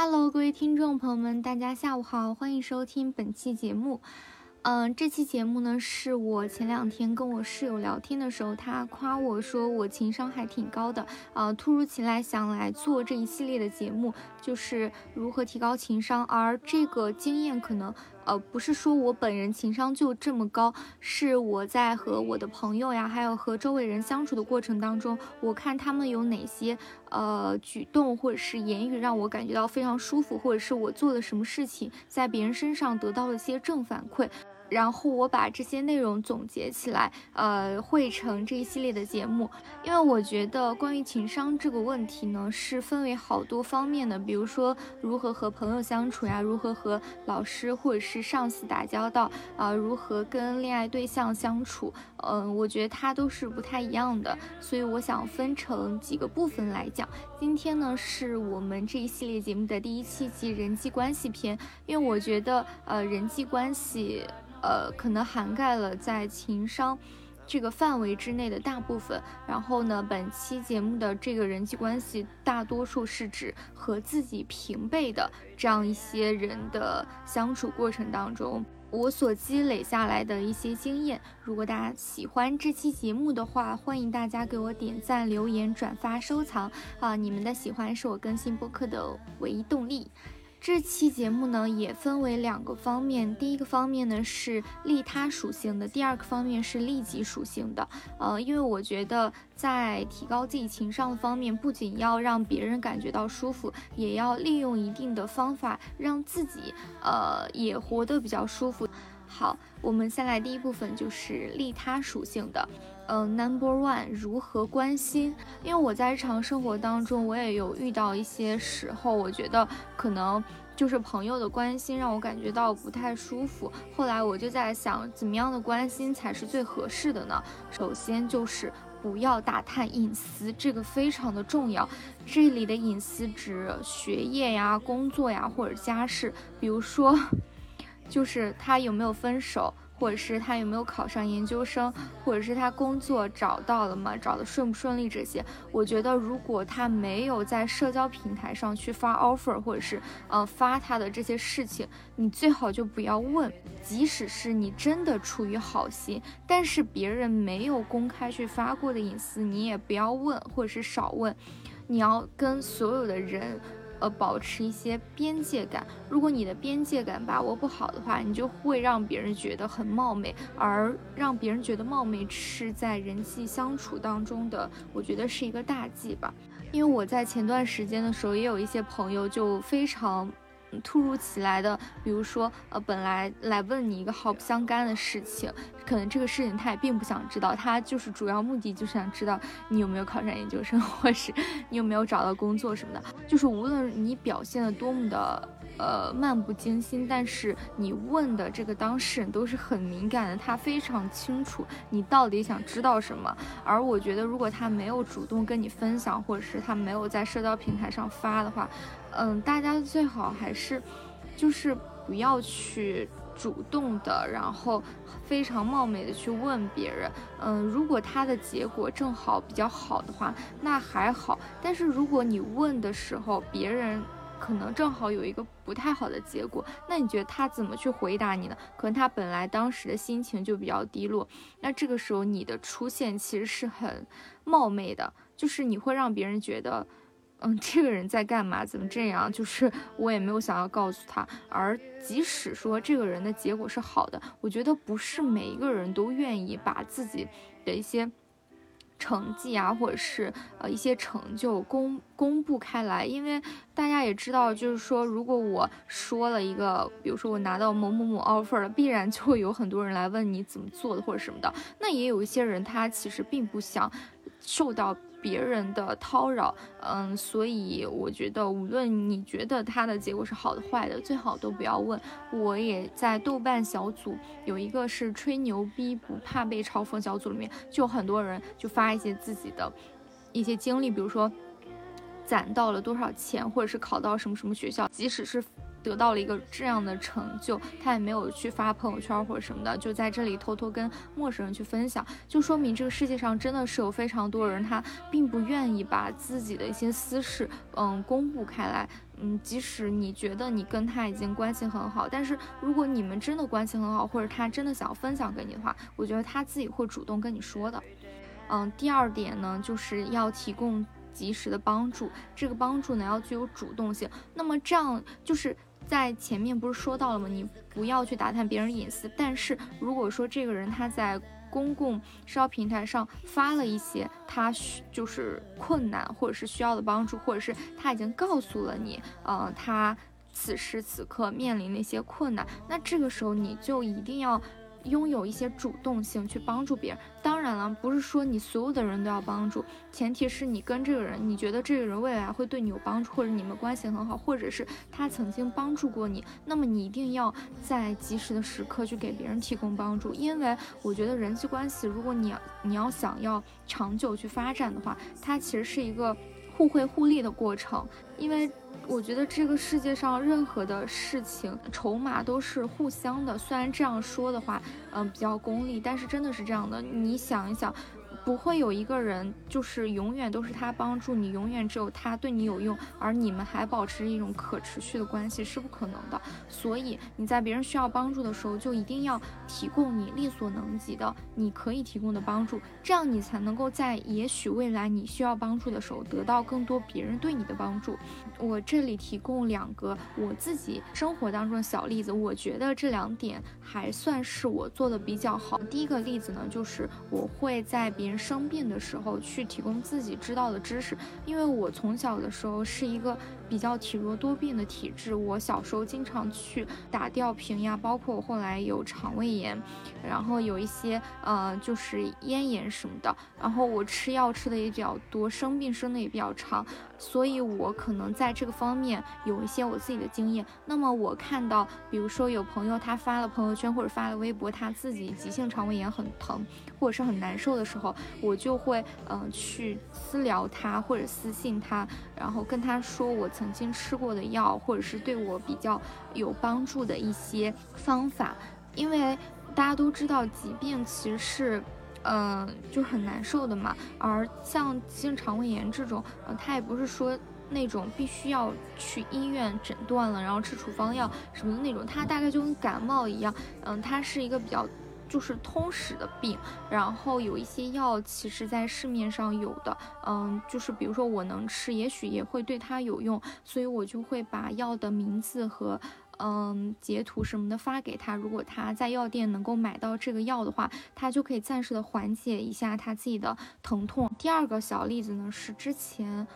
Hello，各位听众朋友们，大家下午好，欢迎收听本期节目。嗯，这期节目呢，是我前两天跟我室友聊天的时候，他夸我说我情商还挺高的，呃，突如其来想来做这一系列的节目，就是如何提高情商。而这个经验可能，呃，不是说我本人情商就这么高，是我在和我的朋友呀，还有和周围人相处的过程当中，我看他们有哪些呃举动或者是言语让我感觉到非常舒服，或者是我做了什么事情，在别人身上得到了一些正反馈。然后我把这些内容总结起来，呃，汇成这一系列的节目。因为我觉得关于情商这个问题呢，是分为好多方面的，比如说如何和朋友相处呀，如何和老师或者是上司打交道啊，如何跟恋爱对象相处，嗯，我觉得它都是不太一样的。所以我想分成几个部分来讲。今天呢，是我们这一系列节目的第一期及人际关系篇，因为我觉得，呃，人际关系。呃，可能涵盖了在情商这个范围之内的大部分。然后呢，本期节目的这个人际关系，大多数是指和自己平辈的这样一些人的相处过程当中，我所积累下来的一些经验。如果大家喜欢这期节目的话，欢迎大家给我点赞、留言、转发、收藏啊！你们的喜欢是我更新播客的唯一动力。这期节目呢，也分为两个方面。第一个方面呢是利他属性的，第二个方面是利己属性的。呃，因为我觉得在提高自己情商的方面，不仅要让别人感觉到舒服，也要利用一定的方法让自己呃也活得比较舒服。好，我们先来第一部分，就是利他属性的。嗯，Number one，如何关心？因为我在日常生活当中，我也有遇到一些时候，我觉得可能就是朋友的关心让我感觉到不太舒服。后来我就在想，怎么样的关心才是最合适的呢？首先就是不要打探隐私，这个非常的重要。这里的隐私指学业呀、工作呀或者家事，比如说，就是他有没有分手。或者是他有没有考上研究生，或者是他工作找到了吗？找的顺不顺利？这些，我觉得如果他没有在社交平台上去发 offer，或者是呃发他的这些事情，你最好就不要问。即使是你真的出于好心，但是别人没有公开去发过的隐私，你也不要问，或者是少问。你要跟所有的人。呃，保持一些边界感。如果你的边界感把握不好的话，你就会让别人觉得很冒昧，而让别人觉得冒昧是在人际相处当中的，我觉得是一个大忌吧。因为我在前段时间的时候，也有一些朋友就非常。突如其来的，比如说，呃，本来来问你一个毫不相干的事情，可能这个事情他也并不想知道，他就是主要目的就是想知道你有没有考上研究生，或是你有没有找到工作什么的。就是无论你表现的多么的，呃，漫不经心，但是你问的这个当事人都是很敏感的，他非常清楚你到底想知道什么。而我觉得，如果他没有主动跟你分享，或者是他没有在社交平台上发的话，嗯，大家最好还是，就是不要去主动的，然后非常冒昧的去问别人。嗯，如果他的结果正好比较好的话，那还好。但是如果你问的时候，别人可能正好有一个不太好的结果，那你觉得他怎么去回答你呢？可能他本来当时的心情就比较低落，那这个时候你的出现其实是很冒昧的，就是你会让别人觉得。嗯，这个人在干嘛？怎么这样？就是我也没有想要告诉他。而即使说这个人的结果是好的，我觉得不是每一个人都愿意把自己的一些成绩啊，或者是呃一些成就公公布开来。因为大家也知道，就是说，如果我说了一个，比如说我拿到某某某 offer 了，必然就会有很多人来问你怎么做的或者什么的。那也有一些人，他其实并不想受到。别人的叨扰，嗯，所以我觉得，无论你觉得他的结果是好的坏的，最好都不要问。我也在豆瓣小组有一个是吹牛逼不怕被嘲讽小组里面，就很多人就发一些自己的一些经历，比如说攒到了多少钱，或者是考到什么什么学校，即使是。得到了一个这样的成就，他也没有去发朋友圈或者什么的，就在这里偷偷跟陌生人去分享，就说明这个世界上真的是有非常多人，他并不愿意把自己的一些私事，嗯，公布开来。嗯，即使你觉得你跟他已经关系很好，但是如果你们真的关系很好，或者他真的想要分享给你的话，我觉得他自己会主动跟你说的。嗯，第二点呢，就是要提供及时的帮助，这个帮助呢要具有主动性。那么这样就是在前面不是说到了吗？你不要去打探别人隐私，但是如果说这个人他在公共社交平台上发了一些他需就是困难或者是需要的帮助，或者是他已经告诉了你，呃，他此时此刻面临那些困难，那这个时候你就一定要。拥有一些主动性去帮助别人，当然了，不是说你所有的人都要帮助，前提是你跟这个人，你觉得这个人未来会对你有帮助，或者你们关系很好，或者是他曾经帮助过你，那么你一定要在及时的时刻去给别人提供帮助，因为我觉得人际关系，如果你你要想要长久去发展的话，它其实是一个互惠互利的过程，因为。我觉得这个世界上任何的事情，筹码都是互相的。虽然这样说的话，嗯，比较功利，但是真的是这样的。你想一想。不会有一个人就是永远都是他帮助你，永远只有他对你有用，而你们还保持一种可持续的关系是不可能的。所以你在别人需要帮助的时候，就一定要提供你力所能及的、你可以提供的帮助，这样你才能够在也许未来你需要帮助的时候得到更多别人对你的帮助。我这里提供两个我自己生活当中的小例子，我觉得这两点还算是我做的比较好。第一个例子呢，就是我会在别人。生病的时候去提供自己知道的知识，因为我从小的时候是一个比较体弱多病的体质，我小时候经常去打吊瓶呀，包括我后来有肠胃炎，然后有一些呃就是咽炎什么的，然后我吃药吃的也比较多，生病生的也比较长，所以我可能在这个方面有一些我自己的经验。那么我看到，比如说有朋友他发了朋友圈或者发了微博，他自己急性肠胃炎很疼或者是很难受的时候。我就会嗯去私聊他或者私信他，然后跟他说我曾经吃过的药，或者是对我比较有帮助的一些方法。因为大家都知道疾病其实是嗯就很难受的嘛，而像急性肠胃炎这种，呃，它也不是说那种必须要去医院诊断了，然后吃处方药什么的那种，它大概就跟感冒一样，嗯，它是一个比较。就是通史的病，然后有一些药，其实在市面上有的，嗯，就是比如说我能吃，也许也会对它有用，所以我就会把药的名字和嗯截图什么的发给他。如果他在药店能够买到这个药的话，他就可以暂时的缓解一下他自己的疼痛。第二个小例子呢，是之前。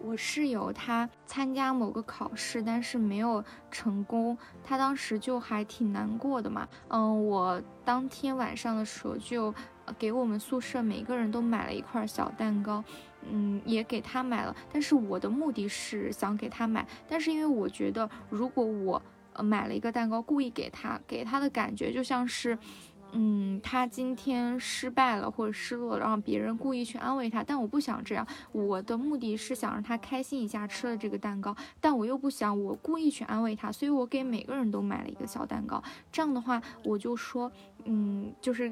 我室友他参加某个考试，但是没有成功，他当时就还挺难过的嘛。嗯，我当天晚上的时候就给我们宿舍每个人都买了一块小蛋糕，嗯，也给他买了。但是我的目的是想给他买，但是因为我觉得如果我呃买了一个蛋糕，故意给他，给他的感觉就像是。嗯，他今天失败了或者失落了，让别人故意去安慰他，但我不想这样。我的目的是想让他开心一下，吃了这个蛋糕，但我又不想我故意去安慰他，所以我给每个人都买了一个小蛋糕。这样的话，我就说。嗯，就是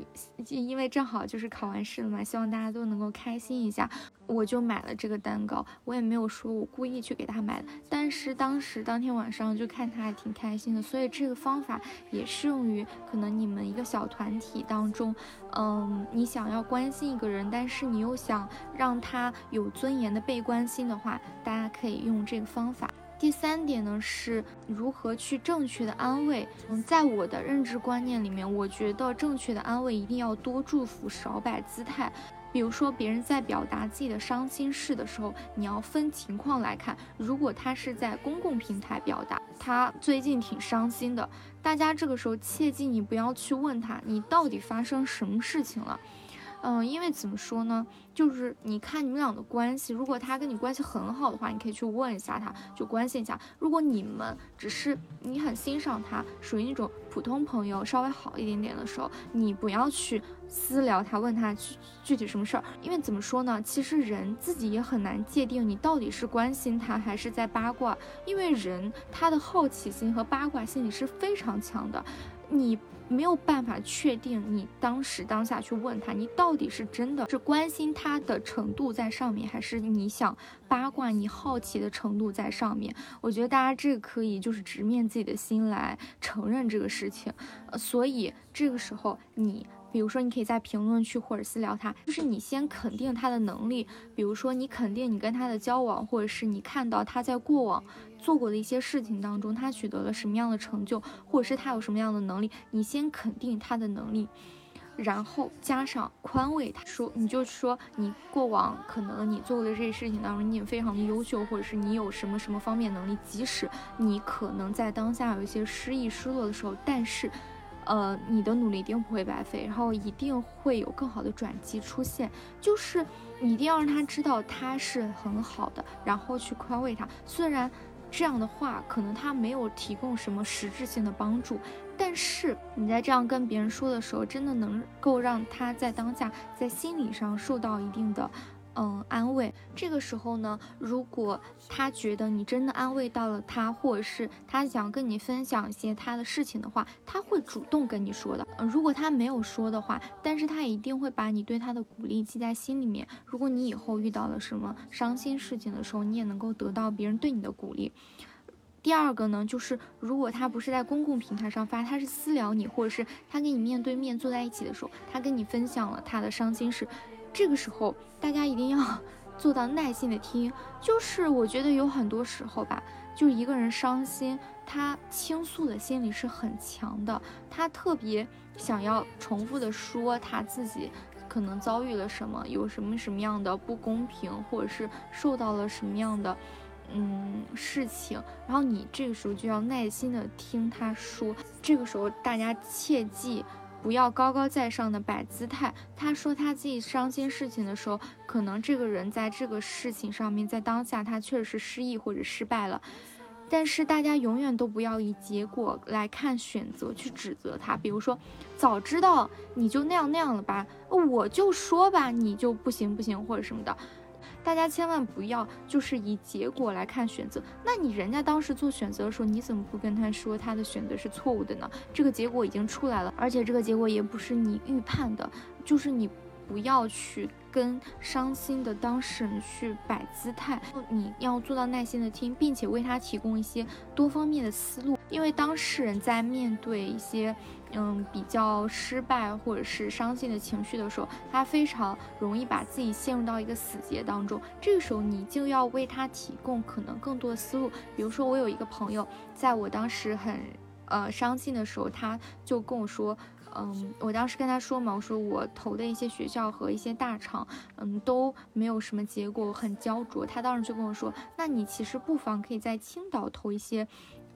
因为正好就是考完试了嘛，希望大家都能够开心一下，我就买了这个蛋糕。我也没有说我故意去给他买的，但是当时当天晚上就看他还挺开心的，所以这个方法也适用于可能你们一个小团体当中，嗯，你想要关心一个人，但是你又想让他有尊严的被关心的话，大家可以用这个方法。第三点呢，是如何去正确的安慰。嗯，在我的认知观念里面，我觉得正确的安慰一定要多祝福，少摆姿态。比如说，别人在表达自己的伤心事的时候，你要分情况来看。如果他是在公共平台表达，他最近挺伤心的，大家这个时候切记你不要去问他，你到底发生什么事情了。嗯，因为怎么说呢，就是你看你们俩的关系，如果他跟你关系很好的话，你可以去问一下他，就关心一下。如果你们只是你很欣赏他，属于那种普通朋友，稍微好一点点的时候，你不要去私聊他，问他具具体什么事儿，因为怎么说呢，其实人自己也很难界定你到底是关心他还是在八卦，因为人他的好奇心和八卦心理是非常强的，你。没有办法确定你当时当下去问他，你到底是真的是关心他的程度在上面，还是你想八卦你好奇的程度在上面？我觉得大家这个可以就是直面自己的心来承认这个事情。呃，所以这个时候你，比如说你可以在评论区或者私聊他，就是你先肯定他的能力，比如说你肯定你跟他的交往，或者是你看到他在过往。做过的一些事情当中，他取得了什么样的成就，或者是他有什么样的能力，你先肯定他的能力，然后加上宽慰他，说你就说你过往可能你做过的这些事情当中，你也非常的优秀，或者是你有什么什么方面能力，即使你可能在当下有一些失意失落的时候，但是，呃，你的努力一定不会白费，然后一定会有更好的转机出现，就是你一定要让他知道他是很好的，然后去宽慰他，虽然。这样的话，可能他没有提供什么实质性的帮助，但是你在这样跟别人说的时候，真的能够让他在当下在心理上受到一定的。嗯，安慰。这个时候呢，如果他觉得你真的安慰到了他，或者是他想跟你分享一些他的事情的话，他会主动跟你说的。嗯，如果他没有说的话，但是他一定会把你对他的鼓励记在心里面。如果你以后遇到了什么伤心事情的时候，你也能够得到别人对你的鼓励。第二个呢，就是如果他不是在公共平台上发，他是私聊你，或者是他跟你面对面坐在一起的时候，他跟你分享了他的伤心事。这个时候，大家一定要 做到耐心的听。就是我觉得有很多时候吧，就一个人伤心，他倾诉的心理是很强的，他特别想要重复的说他自己可能遭遇了什么，有什么什么样的不公平，或者是受到了什么样的嗯事情。然后你这个时候就要耐心的听他说。这个时候大家切记。不要高高在上的摆姿态。他说他自己伤心事情的时候，可能这个人在这个事情上面，在当下他确实是失意或者失败了。但是大家永远都不要以结果来看选择去指责他。比如说，早知道你就那样那样了吧，我就说吧，你就不行不行或者什么的。大家千万不要就是以结果来看选择。那你人家当时做选择的时候，你怎么不跟他说他的选择是错误的呢？这个结果已经出来了，而且这个结果也不是你预判的，就是你不要去跟伤心的当事人去摆姿态，你要做到耐心的听，并且为他提供一些多方面的思路，因为当事人在面对一些。嗯，比较失败或者是伤心的情绪的时候，他非常容易把自己陷入到一个死结当中。这个时候，你就要为他提供可能更多的思路。比如说，我有一个朋友，在我当时很呃伤心的时候，他就跟我说，嗯，我当时跟他说嘛，我说我投的一些学校和一些大厂，嗯，都没有什么结果，很焦灼。他当时就跟我说，那你其实不妨可以在青岛投一些。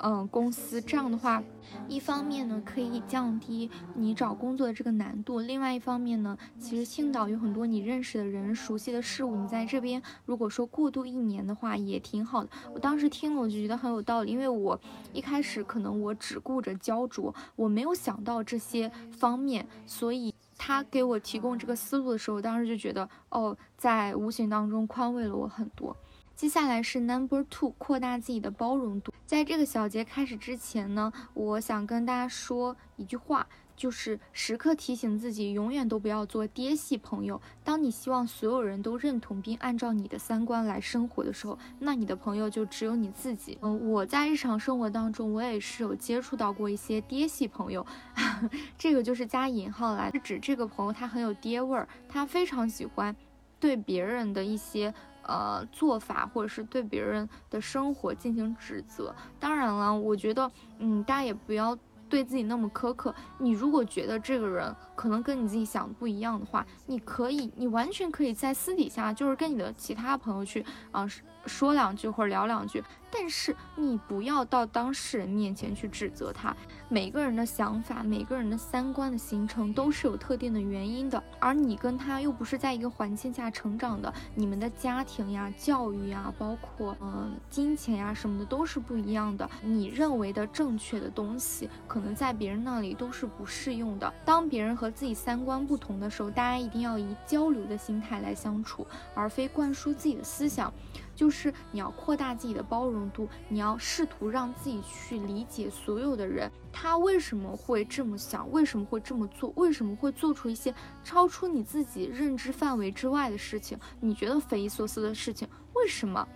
嗯，公司这样的话，一方面呢可以降低你找工作的这个难度，另外一方面呢，其实青岛有很多你认识的人、熟悉的事物，你在这边如果说过渡一年的话，也挺好的。我当时听了我就觉得很有道理，因为我一开始可能我只顾着焦灼，我没有想到这些方面，所以他给我提供这个思路的时候，我当时就觉得哦，在无形当中宽慰了我很多。接下来是 number two，扩大自己的包容度。在这个小节开始之前呢，我想跟大家说一句话，就是时刻提醒自己，永远都不要做爹系朋友。当你希望所有人都认同并按照你的三观来生活的时候，那你的朋友就只有你自己。嗯，我在日常生活当中，我也是有接触到过一些爹系朋友，这个就是加引号来，是指这个朋友他很有爹味儿，他非常喜欢对别人的一些。呃，做法或者是对别人的生活进行指责。当然了，我觉得，嗯，大家也不要对自己那么苛刻。你如果觉得这个人可能跟你自己想的不一样的话，你可以，你完全可以在私底下，就是跟你的其他朋友去，啊，说两句或者聊两句，但是你不要到当事人面前去指责他。每个人的想法，每个人的三观的形成都是有特定的原因的，而你跟他又不是在一个环境下成长的，你们的家庭呀、教育呀，包括嗯金钱呀什么的都是不一样的。你认为的正确的东西，可能在别人那里都是不适用的。当别人和自己三观不同的时候，大家一定要以交流的心态来相处，而非灌输自己的思想。就是你要扩大自己的包容度，你要试图让自己去理解所有的人，他为什么会这么想，为什么会这么做，为什么会做出一些超出你自己认知范围之外的事情？你觉得匪夷所思的事情，为什么？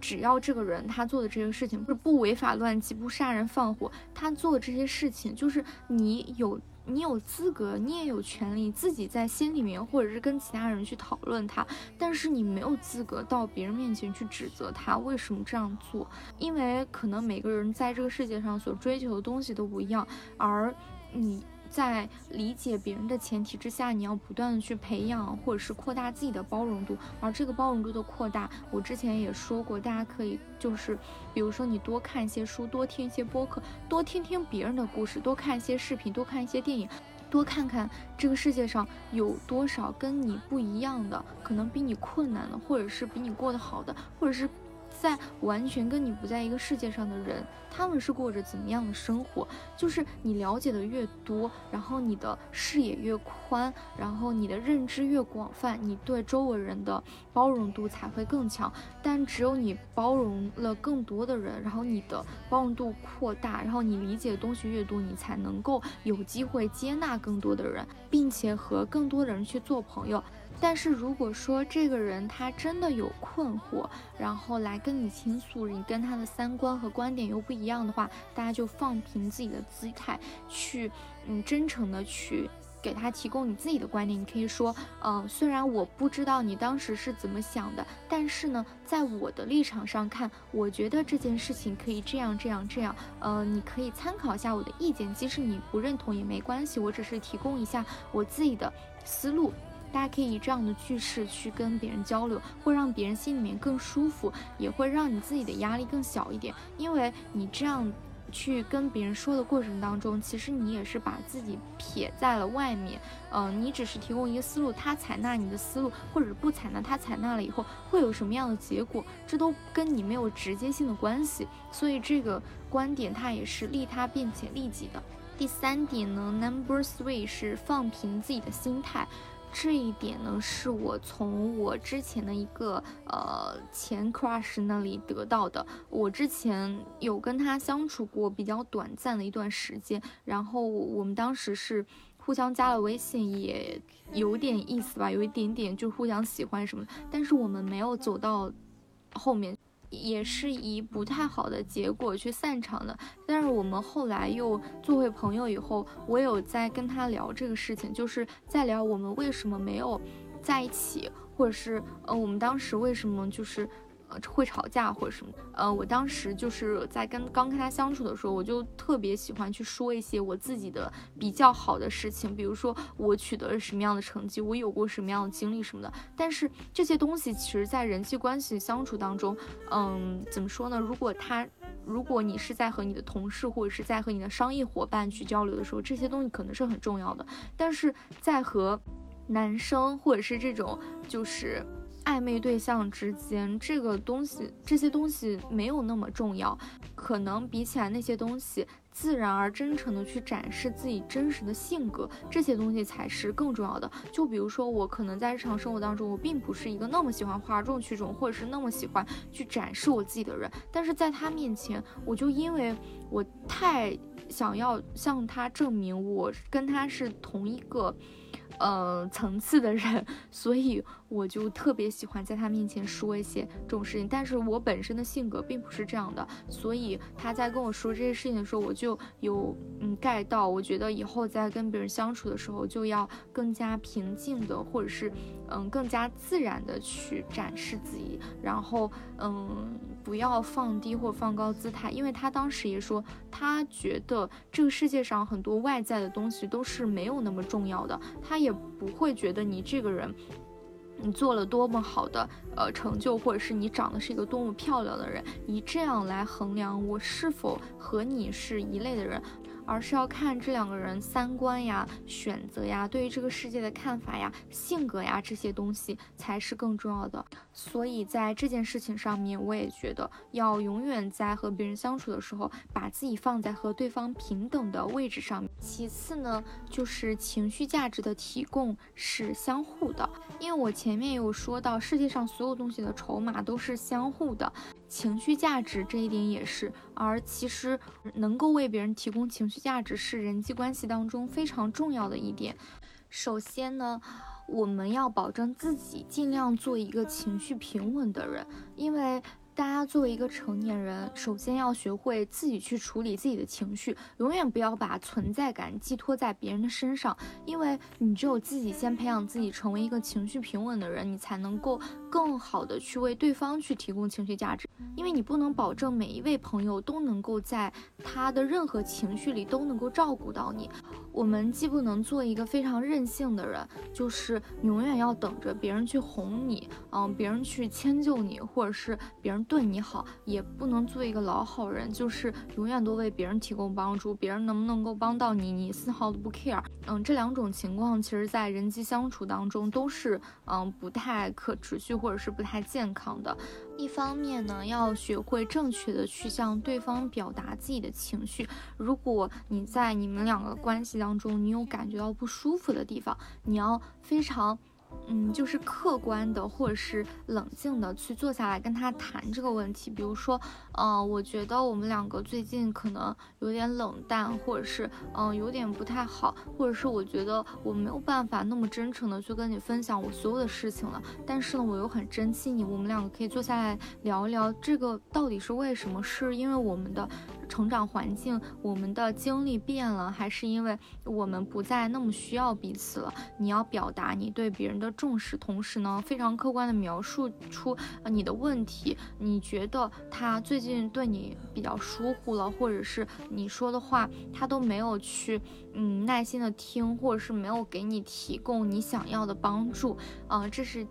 只要这个人他做的这些事情不是不违法乱纪，不杀人放火，他做的这些事情就是你有。你有资格，你也有权利自己在心里面，或者是跟其他人去讨论他，但是你没有资格到别人面前去指责他为什么这样做，因为可能每个人在这个世界上所追求的东西都不一样，而你。在理解别人的前提之下，你要不断的去培养或者是扩大自己的包容度。而这个包容度的扩大，我之前也说过，大家可以就是，比如说你多看一些书，多听一些播客，多听听别人的故事，多看一些视频，多看一些电影，多看看这个世界上有多少跟你不一样的，可能比你困难的，或者是比你过得好的，或者是。在完全跟你不在一个世界上的人，他们是过着怎么样的生活？就是你了解的越多，然后你的视野越宽，然后你的认知越广泛，你对周围人的包容度才会更强。但只有你包容了更多的人，然后你的包容度扩大，然后你理解的东西越多，你才能够有机会接纳更多的人，并且和更多的人去做朋友。但是如果说这个人他真的有困惑，然后来跟你倾诉，你跟他的三观和观点又不一样的话，大家就放平自己的姿态，去嗯真诚的去给他提供你自己的观点。你可以说，嗯，虽然我不知道你当时是怎么想的，但是呢，在我的立场上看，我觉得这件事情可以这样这样这样。呃，你可以参考一下我的意见，即使你不认同也没关系，我只是提供一下我自己的思路。大家可以以这样的句式去跟别人交流，会让别人心里面更舒服，也会让你自己的压力更小一点。因为你这样去跟别人说的过程当中，其实你也是把自己撇在了外面。嗯，你只是提供一个思路，他采纳你的思路，或者不采纳，他采纳了以后会有什么样的结果，这都跟你没有直接性的关系。所以这个观点它也是利他并且利己的。第三点呢，Number Three 是放平自己的心态。这一点呢，是我从我之前的一个呃前 crush 那里得到的。我之前有跟他相处过比较短暂的一段时间，然后我们当时是互相加了微信，也有点意思吧，有一点点就互相喜欢什么，但是我们没有走到后面。也是以不太好的结果去散场的，但是我们后来又做回朋友以后，我有在跟他聊这个事情，就是在聊我们为什么没有在一起，或者是呃我们当时为什么就是。呃，会吵架或者什么？呃，我当时就是在跟刚跟他相处的时候，我就特别喜欢去说一些我自己的比较好的事情，比如说我取得了什么样的成绩，我有过什么样的经历什么的。但是这些东西其实，在人际关系相处当中，嗯，怎么说呢？如果他，如果你是在和你的同事或者是在和你的商业伙伴去交流的时候，这些东西可能是很重要的。但是在和男生或者是这种就是。暧昧对象之间，这个东西，这些东西没有那么重要，可能比起来那些东西，自然而真诚的去展示自己真实的性格，这些东西才是更重要的。就比如说，我可能在日常生活当中，我并不是一个那么喜欢哗众取宠，或者是那么喜欢去展示我自己的人，但是在他面前，我就因为我太想要向他证明我跟他是同一个。呃，层次的人，所以我就特别喜欢在他面前说一些这种事情。但是我本身的性格并不是这样的，所以他在跟我说这些事情的时候，我就有嗯 get 到。我觉得以后在跟别人相处的时候，就要更加平静的，或者是嗯更加自然的去展示自己，然后嗯不要放低或放高姿态。因为他当时也说，他觉得这个世界上很多外在的东西都是没有那么重要的，他也。不会觉得你这个人你做了多么好的呃成就，或者是你长得是一个多么漂亮的人，以这样来衡量我是否和你是一类的人。而是要看这两个人三观呀、选择呀、对于这个世界的看法呀、性格呀这些东西才是更重要的。所以在这件事情上面，我也觉得要永远在和别人相处的时候，把自己放在和对方平等的位置上面。其次呢，就是情绪价值的提供是相互的，因为我前面有说到，世界上所有东西的筹码都是相互的。情绪价值这一点也是，而其实能够为别人提供情绪价值是人际关系当中非常重要的一点。首先呢，我们要保证自己尽量做一个情绪平稳的人，因为。大家作为一个成年人，首先要学会自己去处理自己的情绪，永远不要把存在感寄托在别人的身上，因为你只有自己先培养自己成为一个情绪平稳的人，你才能够更好的去为对方去提供情绪价值。因为你不能保证每一位朋友都能够在他的任何情绪里都能够照顾到你。我们既不能做一个非常任性的人，就是永远要等着别人去哄你，嗯，别人去迁就你，或者是别人。对你好也不能做一个老好人，就是永远都为别人提供帮助，别人能不能够帮到你，你丝毫都不 care。嗯，这两种情况其实，在人际相处当中都是嗯不太可持续或者是不太健康的。一方面呢，要学会正确的去向对方表达自己的情绪。如果你在你们两个关系当中，你有感觉到不舒服的地方，你要非常。嗯，就是客观的或者是冷静的去坐下来跟他谈这个问题。比如说，嗯，我觉得我们两个最近可能有点冷淡，或者是嗯有点不太好，或者是我觉得我没有办法那么真诚的去跟你分享我所有的事情了。但是呢，我又很珍惜你，我们两个可以坐下来聊一聊这个到底是为什么？是因为我们的。成长环境，我们的经历变了，还是因为我们不再那么需要彼此了？你要表达你对别人的重视，同时呢，非常客观的描述出你的问题。你觉得他最近对你比较疏忽了，或者是你说的话他都没有去嗯耐心的听，或者是没有给你提供你想要的帮助？呃，这是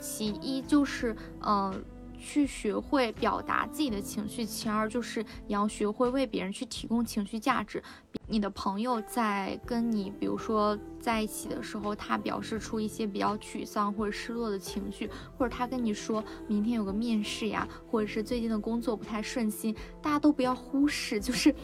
其一，就是嗯。去学会表达自己的情绪，其二就是你要学会为别人去提供情绪价值。你的朋友在跟你，比如说在一起的时候，他表示出一些比较沮丧或者失落的情绪，或者他跟你说明天有个面试呀，或者是最近的工作不太顺心，大家都不要忽视，就是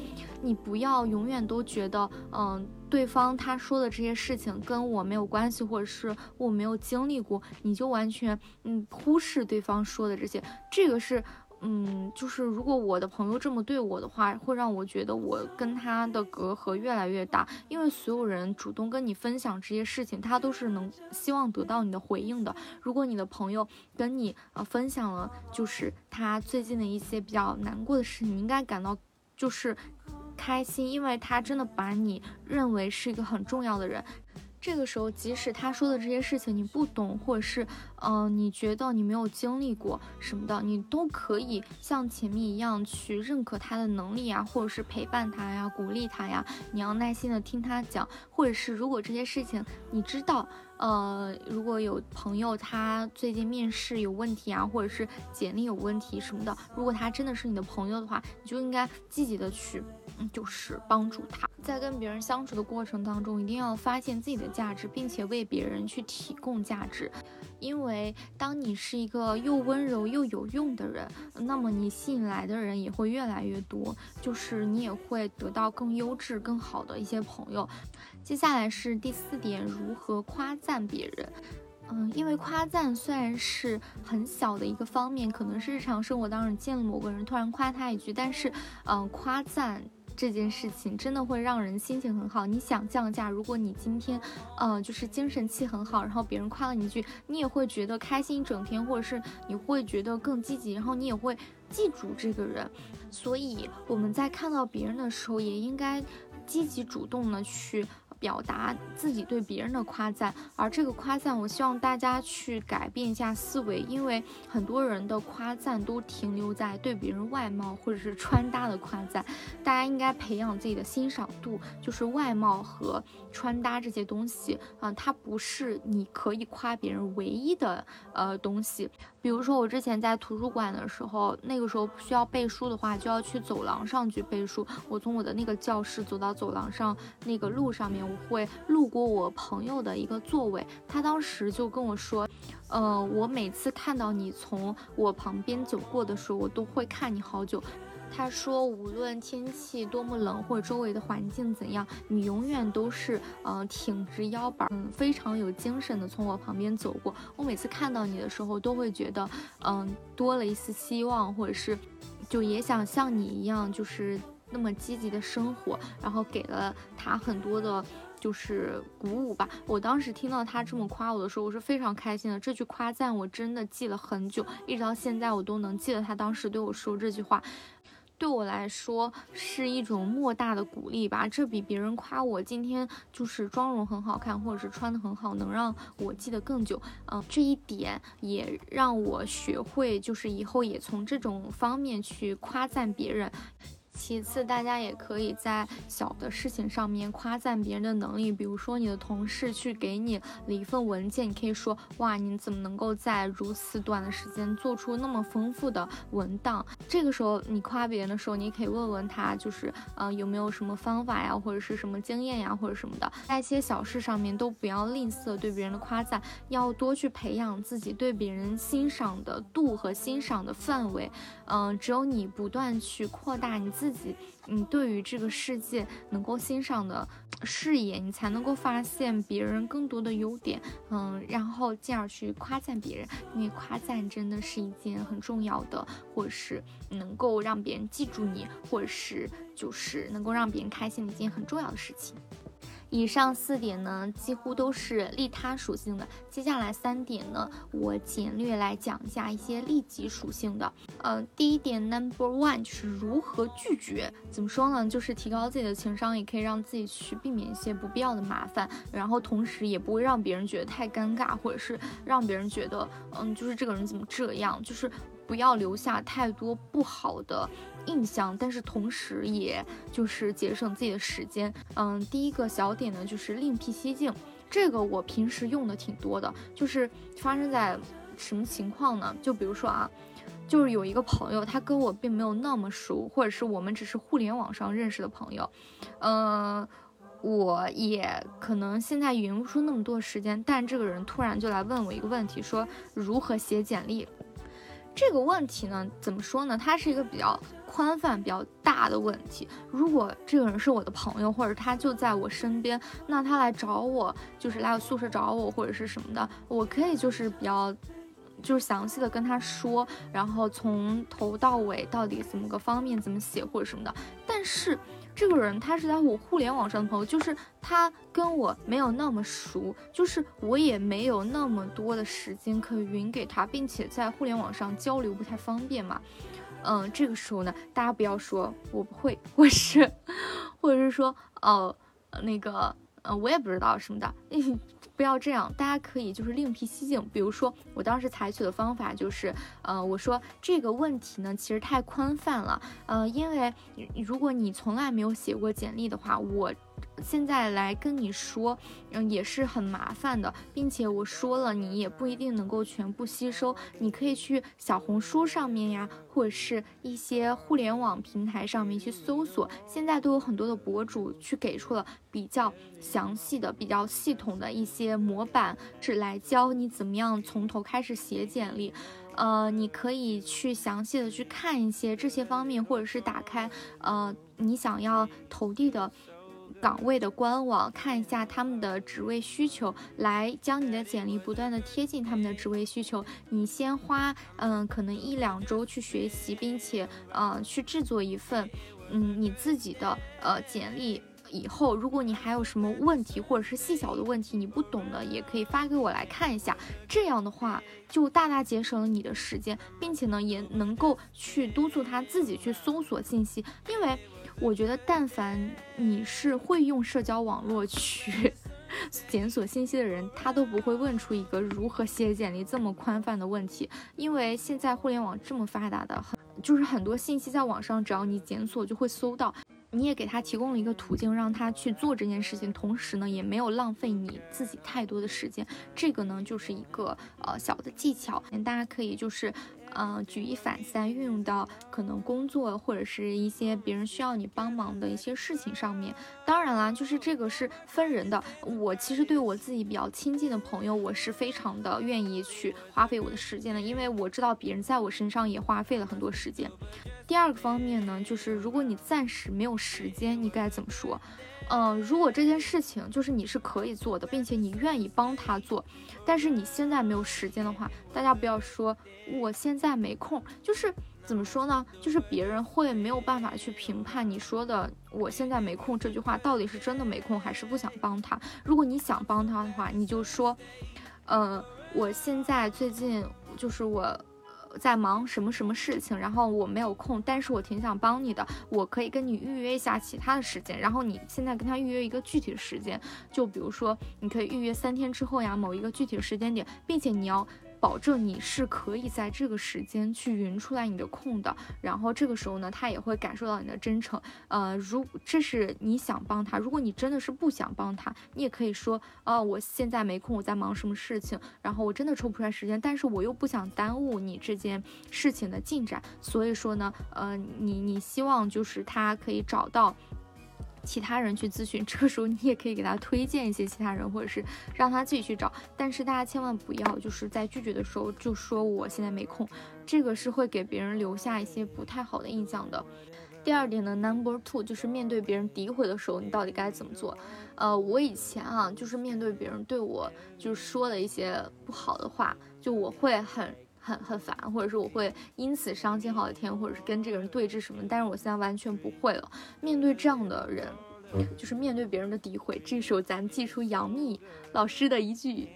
你不要永远都觉得，嗯，对方他说的这些事情跟我没有关系，或者是我没有经历过，你就完全嗯忽视对方说的这些，这个是。嗯，就是如果我的朋友这么对我的话，会让我觉得我跟他的隔阂越来越大。因为所有人主动跟你分享这些事情，他都是能希望得到你的回应的。如果你的朋友跟你呃分享了，就是他最近的一些比较难过的事情，你应该感到就是开心，因为他真的把你认为是一个很重要的人。这个时候，即使他说的这些事情你不懂，或者是，嗯，你觉得你没有经历过什么的，你都可以像前面一样去认可他的能力啊，或者是陪伴他呀，鼓励他呀。你要耐心的听他讲，或者是如果这些事情你知道，呃，如果有朋友他最近面试有问题啊，或者是简历有问题什么的，如果他真的是你的朋友的话，你就应该积极的去。就是帮助他，在跟别人相处的过程当中，一定要发现自己的价值，并且为别人去提供价值。因为当你是一个又温柔又有用的人，那么你吸引来的人也会越来越多，就是你也会得到更优质、更好的一些朋友。接下来是第四点，如何夸赞别人。嗯，因为夸赞虽然是很小的一个方面，可能是日常生活当中见了某个人突然夸他一句，但是，嗯，夸赞。这件事情真的会让人心情很好。你想降价，如果你今天，呃，就是精神气很好，然后别人夸了你一句，你也会觉得开心一整天，或者是你会觉得更积极，然后你也会记住这个人。所以我们在看到别人的时候，也应该积极主动的去。表达自己对别人的夸赞，而这个夸赞，我希望大家去改变一下思维，因为很多人的夸赞都停留在对别人外貌或者是穿搭的夸赞，大家应该培养自己的欣赏度，就是外貌和穿搭这些东西啊，它不是你可以夸别人唯一的呃东西。比如说我之前在图书馆的时候，那个时候需要背书的话，就要去走廊上去背书。我从我的那个教室走到走廊上那个路上面。会路过我朋友的一个座位，他当时就跟我说，呃，我每次看到你从我旁边走过的时候，我都会看你好久。他说，无论天气多么冷，或者周围的环境怎样，你永远都是，嗯，挺直腰板，嗯，非常有精神的从我旁边走过。我每次看到你的时候，都会觉得，嗯，多了一丝希望，或者是，就也想像你一样，就是。那么积极的生活，然后给了他很多的，就是鼓舞吧。我当时听到他这么夸我的时候，我是非常开心的。这句夸赞我真的记了很久，一直到现在我都能记得他当时对我说这句话，对我来说是一种莫大的鼓励吧。这比别人夸我今天就是妆容很好看，或者是穿的很好，能让我记得更久。嗯，这一点也让我学会，就是以后也从这种方面去夸赞别人。其次，大家也可以在小的事情上面夸赞别人的能力，比如说你的同事去给你了一份文件，你可以说哇，你怎么能够在如此短的时间做出那么丰富的文档？这个时候你夸别人的时候，你可以问问他，就是呃有没有什么方法呀，或者是什么经验呀，或者什么的，在一些小事上面都不要吝啬对别人的夸赞，要多去培养自己对别人欣赏的度和欣赏的范围。嗯，只有你不断去扩大你自己，你对于这个世界能够欣赏的视野，你才能够发现别人更多的优点。嗯，然后进而去夸赞别人，因为夸赞真的是一件很重要的，或者是能够让别人记住你，或者是就是能够让别人开心的一件很重要的事情。以上四点呢，几乎都是利他属性的。接下来三点呢，我简略来讲一下一些利己属性的。呃，第一点，Number One 就是如何拒绝。怎么说呢？就是提高自己的情商，也可以让自己去避免一些不必要的麻烦，然后同时也不会让别人觉得太尴尬，或者是让别人觉得，嗯，就是这个人怎么这样，就是不要留下太多不好的。印象，但是同时也就是节省自己的时间。嗯，第一个小点呢，就是另辟蹊径。这个我平时用的挺多的，就是发生在什么情况呢？就比如说啊，就是有一个朋友，他跟我并没有那么熟，或者是我们只是互联网上认识的朋友。嗯，我也可能现在匀不出那么多时间，但这个人突然就来问我一个问题，说如何写简历。这个问题呢，怎么说呢？它是一个比较。宽泛比较大的问题，如果这个人是我的朋友，或者他就在我身边，那他来找我，就是来我宿舍找我，或者是什么的，我可以就是比较，就是详细的跟他说，然后从头到尾到底怎么个方面怎么写或者什么的。但是这个人他是在我互联网上的朋友，就是他跟我没有那么熟，就是我也没有那么多的时间可以匀给他，并且在互联网上交流不太方便嘛。嗯，这个时候呢，大家不要说我不会，或是，或者是说，哦，那个，呃，我也不知道什么的，不要这样。大家可以就是另辟蹊径，比如说，我当时采取的方法就是，呃，我说这个问题呢，其实太宽泛了，呃，因为如果你从来没有写过简历的话，我。现在来跟你说，嗯，也是很麻烦的，并且我说了，你也不一定能够全部吸收。你可以去小红书上面呀，或者是一些互联网平台上面去搜索，现在都有很多的博主去给出了比较详细的、比较系统的一些模板，是来教你怎么样从头开始写简历。呃，你可以去详细的去看一些这些方面，或者是打开呃你想要投递的。岗位的官网看一下他们的职位需求，来将你的简历不断的贴近他们的职位需求。你先花嗯可能一两周去学习，并且嗯去制作一份嗯你自己的呃简历。以后如果你还有什么问题或者是细小的问题你不懂的，也可以发给我来看一下。这样的话就大大节省了你的时间，并且呢也能够去督促他自己去搜索信息，因为。我觉得，但凡你是会用社交网络去 检索信息的人，他都不会问出一个如何写简历这么宽泛的问题。因为现在互联网这么发达的，很就是很多信息在网上，只要你检索就会搜到。你也给他提供了一个途径，让他去做这件事情，同时呢，也没有浪费你自己太多的时间。这个呢，就是一个呃小的技巧，大家可以就是。嗯，举一反三，运用到可能工作或者是一些别人需要你帮忙的一些事情上面。当然啦，就是这个是分人的。我其实对我自己比较亲近的朋友，我是非常的愿意去花费我的时间的，因为我知道别人在我身上也花费了很多时间。第二个方面呢，就是如果你暂时没有时间，你该怎么说？嗯，如果这件事情就是你是可以做的，并且你愿意帮他做，但是你现在没有时间的话，大家不要说我现在没空，就是怎么说呢？就是别人会没有办法去评判你说的我现在没空这句话到底是真的没空还是不想帮他。如果你想帮他的话，你就说，嗯，我现在最近就是我。在忙什么什么事情，然后我没有空，但是我挺想帮你的，我可以跟你预约一下其他的时间，然后你现在跟他预约一个具体的时间，就比如说你可以预约三天之后呀，某一个具体的时间点，并且你要。保证你是可以在这个时间去匀出来你的空的，然后这个时候呢，他也会感受到你的真诚。呃，如这是你想帮他，如果你真的是不想帮他，你也可以说，哦，我现在没空，我在忙什么事情，然后我真的抽不出来时间，但是我又不想耽误你这件事情的进展，所以说呢，呃，你你希望就是他可以找到。其他人去咨询，这个时候你也可以给他推荐一些其他人，或者是让他自己去找。但是大家千万不要就是在拒绝的时候就说我现在没空，这个是会给别人留下一些不太好的印象的。第二点呢，Number Two 就是面对别人诋毁的时候，你到底该怎么做？呃，我以前啊，就是面对别人对我就是说了一些不好的话，就我会很很很烦，或者是我会因此伤心好几天，或者是跟这个人对峙什么。但是我现在完全不会了。面对这样的人，就是面对别人的诋毁，这时候咱记出杨幂老师的一句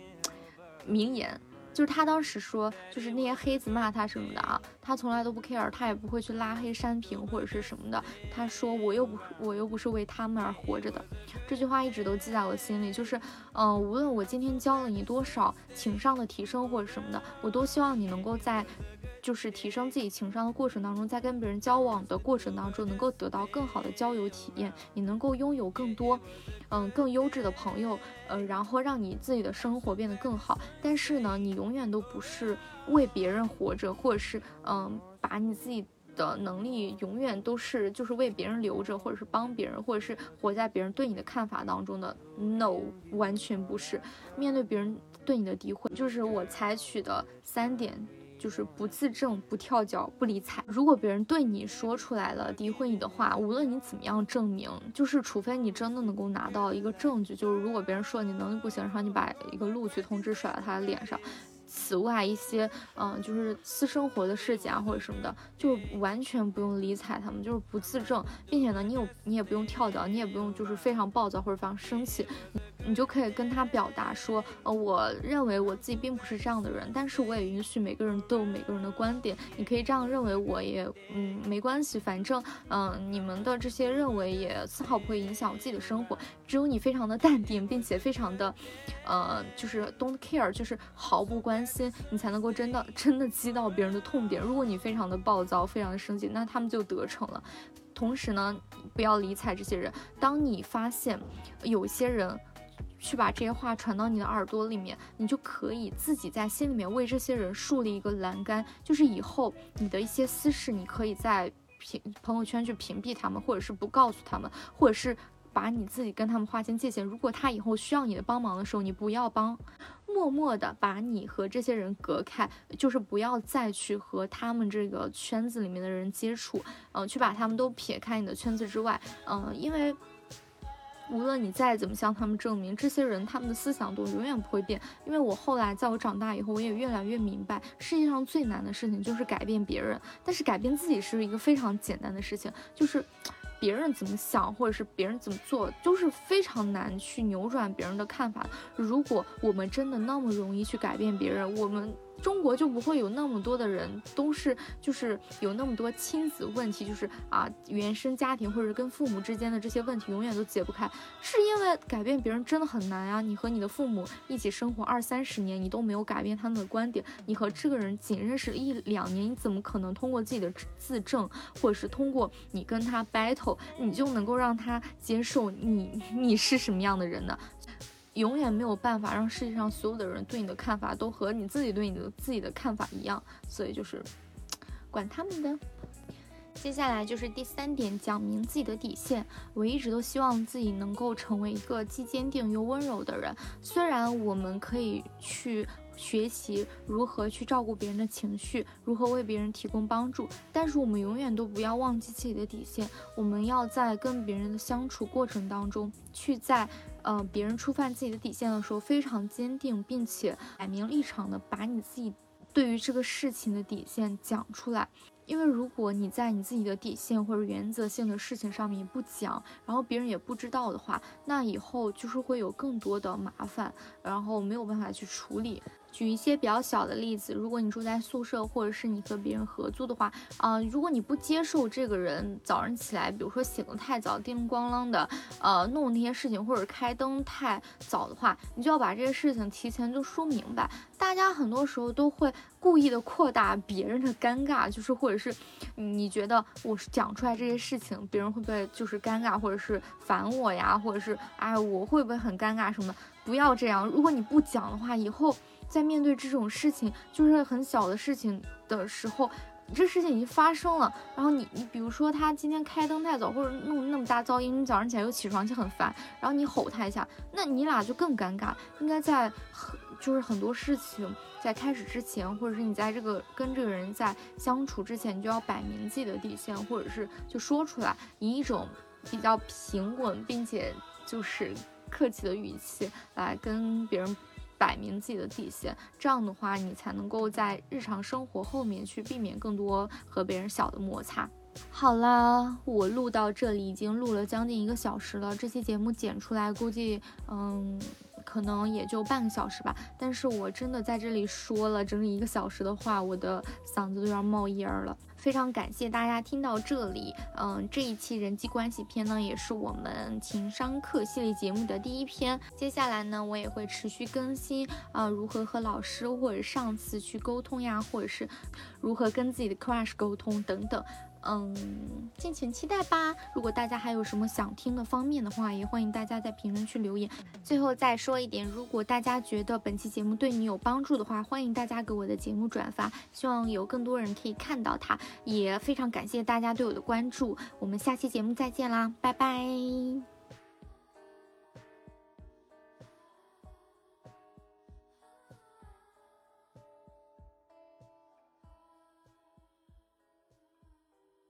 名言。就是他当时说，就是那些黑子骂他什么的啊，他从来都不 care，他也不会去拉黑删评或者是什么的。他说我又不我又不是为他们而活着的，这句话一直都记在我心里。就是，嗯，无论我今天教了你多少情商的提升或者什么的，我都希望你能够在。就是提升自己情商的过程当中，在跟别人交往的过程当中，能够得到更好的交友体验，你能够拥有更多，嗯，更优质的朋友，呃，然后让你自己的生活变得更好。但是呢，你永远都不是为别人活着，或者是嗯，把你自己的能力永远都是就是为别人留着，或者是帮别人，或者是活在别人对你的看法当中的。No，完全不是。面对别人对你的诋毁，就是我采取的三点。就是不自证、不跳脚、不理睬。如果别人对你说出来了诋毁你的话，无论你怎么样证明，就是除非你真的能够拿到一个证据，就是如果别人说你能力不行，然后你把一个录取通知甩在他的脸上。此外，一些嗯，就是私生活的事情啊，或者什么的，就完全不用理睬他们，就是不自证，并且呢，你有你也不用跳脚，你也不用就是非常暴躁或者非常生气。你就可以跟他表达说，呃，我认为我自己并不是这样的人，但是我也允许每个人都有每个人的观点。你可以这样认为，我也，嗯，没关系，反正，嗯，你们的这些认为也丝毫不会影响我自己的生活。只有你非常的淡定，并且非常的，呃，就是 don't care，就是毫不关心，你才能够真的真的击到别人的痛点。如果你非常的暴躁，非常的生气，那他们就得逞了。同时呢，不要理睬这些人。当你发现有些人。去把这些话传到你的耳朵里面，你就可以自己在心里面为这些人树立一个栏杆，就是以后你的一些私事，你可以在屏朋友圈去屏蔽他们，或者是不告诉他们，或者是把你自己跟他们划清界限。如果他以后需要你的帮忙的时候，你不要帮，默默的把你和这些人隔开，就是不要再去和他们这个圈子里面的人接触，嗯，去把他们都撇开你的圈子之外，嗯，因为。无论你再怎么向他们证明，这些人他们的思想都永远不会变。因为我后来在我长大以后，我也越来越明白，世界上最难的事情就是改变别人，但是改变自己是一个非常简单的事情。就是别人怎么想，或者是别人怎么做，都是非常难去扭转别人的看法。如果我们真的那么容易去改变别人，我们中国就不会有那么多的人都是就是有那么多亲子问题，就是啊原生家庭或者跟父母之间的这些问题永远都解不开，是因为改变别人真的很难啊！你和你的父母一起生活二三十年，你都没有改变他们的观点，你和这个人仅认识一两年，你怎么可能通过自己的自证，或者是通过你跟他 battle，你就能够让他接受你你是什么样的人呢？永远没有办法让世界上所有的人对你的看法都和你自己对你的自己的看法一样，所以就是管他们的。接下来就是第三点，讲明自己的底线。我一直都希望自己能够成为一个既坚定又温柔的人。虽然我们可以去学习如何去照顾别人的情绪，如何为别人提供帮助，但是我们永远都不要忘记自己的底线。我们要在跟别人的相处过程当中，去在。嗯，别人触犯自己的底线的时候，非常坚定，并且摆明立场的把你自己对于这个事情的底线讲出来。因为如果你在你自己的底线或者原则性的事情上面不讲，然后别人也不知道的话，那以后就是会有更多的麻烦，然后没有办法去处理。举一些比较小的例子，如果你住在宿舍，或者是你和别人合租的话，啊，如果你不接受这个人早上起来，比如说醒得太早，叮咣啷的，呃，弄那些事情，或者开灯太早的话，你就要把这些事情提前就说明白。大家很多时候都会故意的扩大别人的尴尬，就是或者是你觉得我是讲出来这些事情，别人会不会就是尴尬，或者是烦我呀，或者是哎，我会不会很尴尬什么的？不要这样，如果你不讲的话，以后。在面对这种事情，就是很小的事情的时候，这事情已经发生了。然后你你比如说他今天开灯太早，或者弄那么大噪音，你早上起来又起床气很烦，然后你吼他一下，那你俩就更尴尬。应该在很就是很多事情在开始之前，或者是你在这个跟这个人在相处之前，你就要摆明自己的底线，或者是就说出来，以一种比较平稳并且就是客气的语气来跟别人。摆明自己的底线，这样的话，你才能够在日常生活后面去避免更多和别人小的摩擦。好啦，我录到这里已经录了将近一个小时了，这期节目剪出来估计，嗯。可能也就半个小时吧，但是我真的在这里说了整整一个小时的话，我的嗓子都要冒烟了。非常感谢大家听到这里，嗯，这一期人际关系篇呢，也是我们情商课系列节目的第一篇。接下来呢，我也会持续更新啊，如何和老师或者上司去沟通呀，或者是如何跟自己的 crush 沟通等等。嗯，敬请期待吧。如果大家还有什么想听的方面的话，也欢迎大家在评论区留言。最后再说一点，如果大家觉得本期节目对你有帮助的话，欢迎大家给我的节目转发，希望有更多人可以看到它。也非常感谢大家对我的关注，我们下期节目再见啦，拜拜。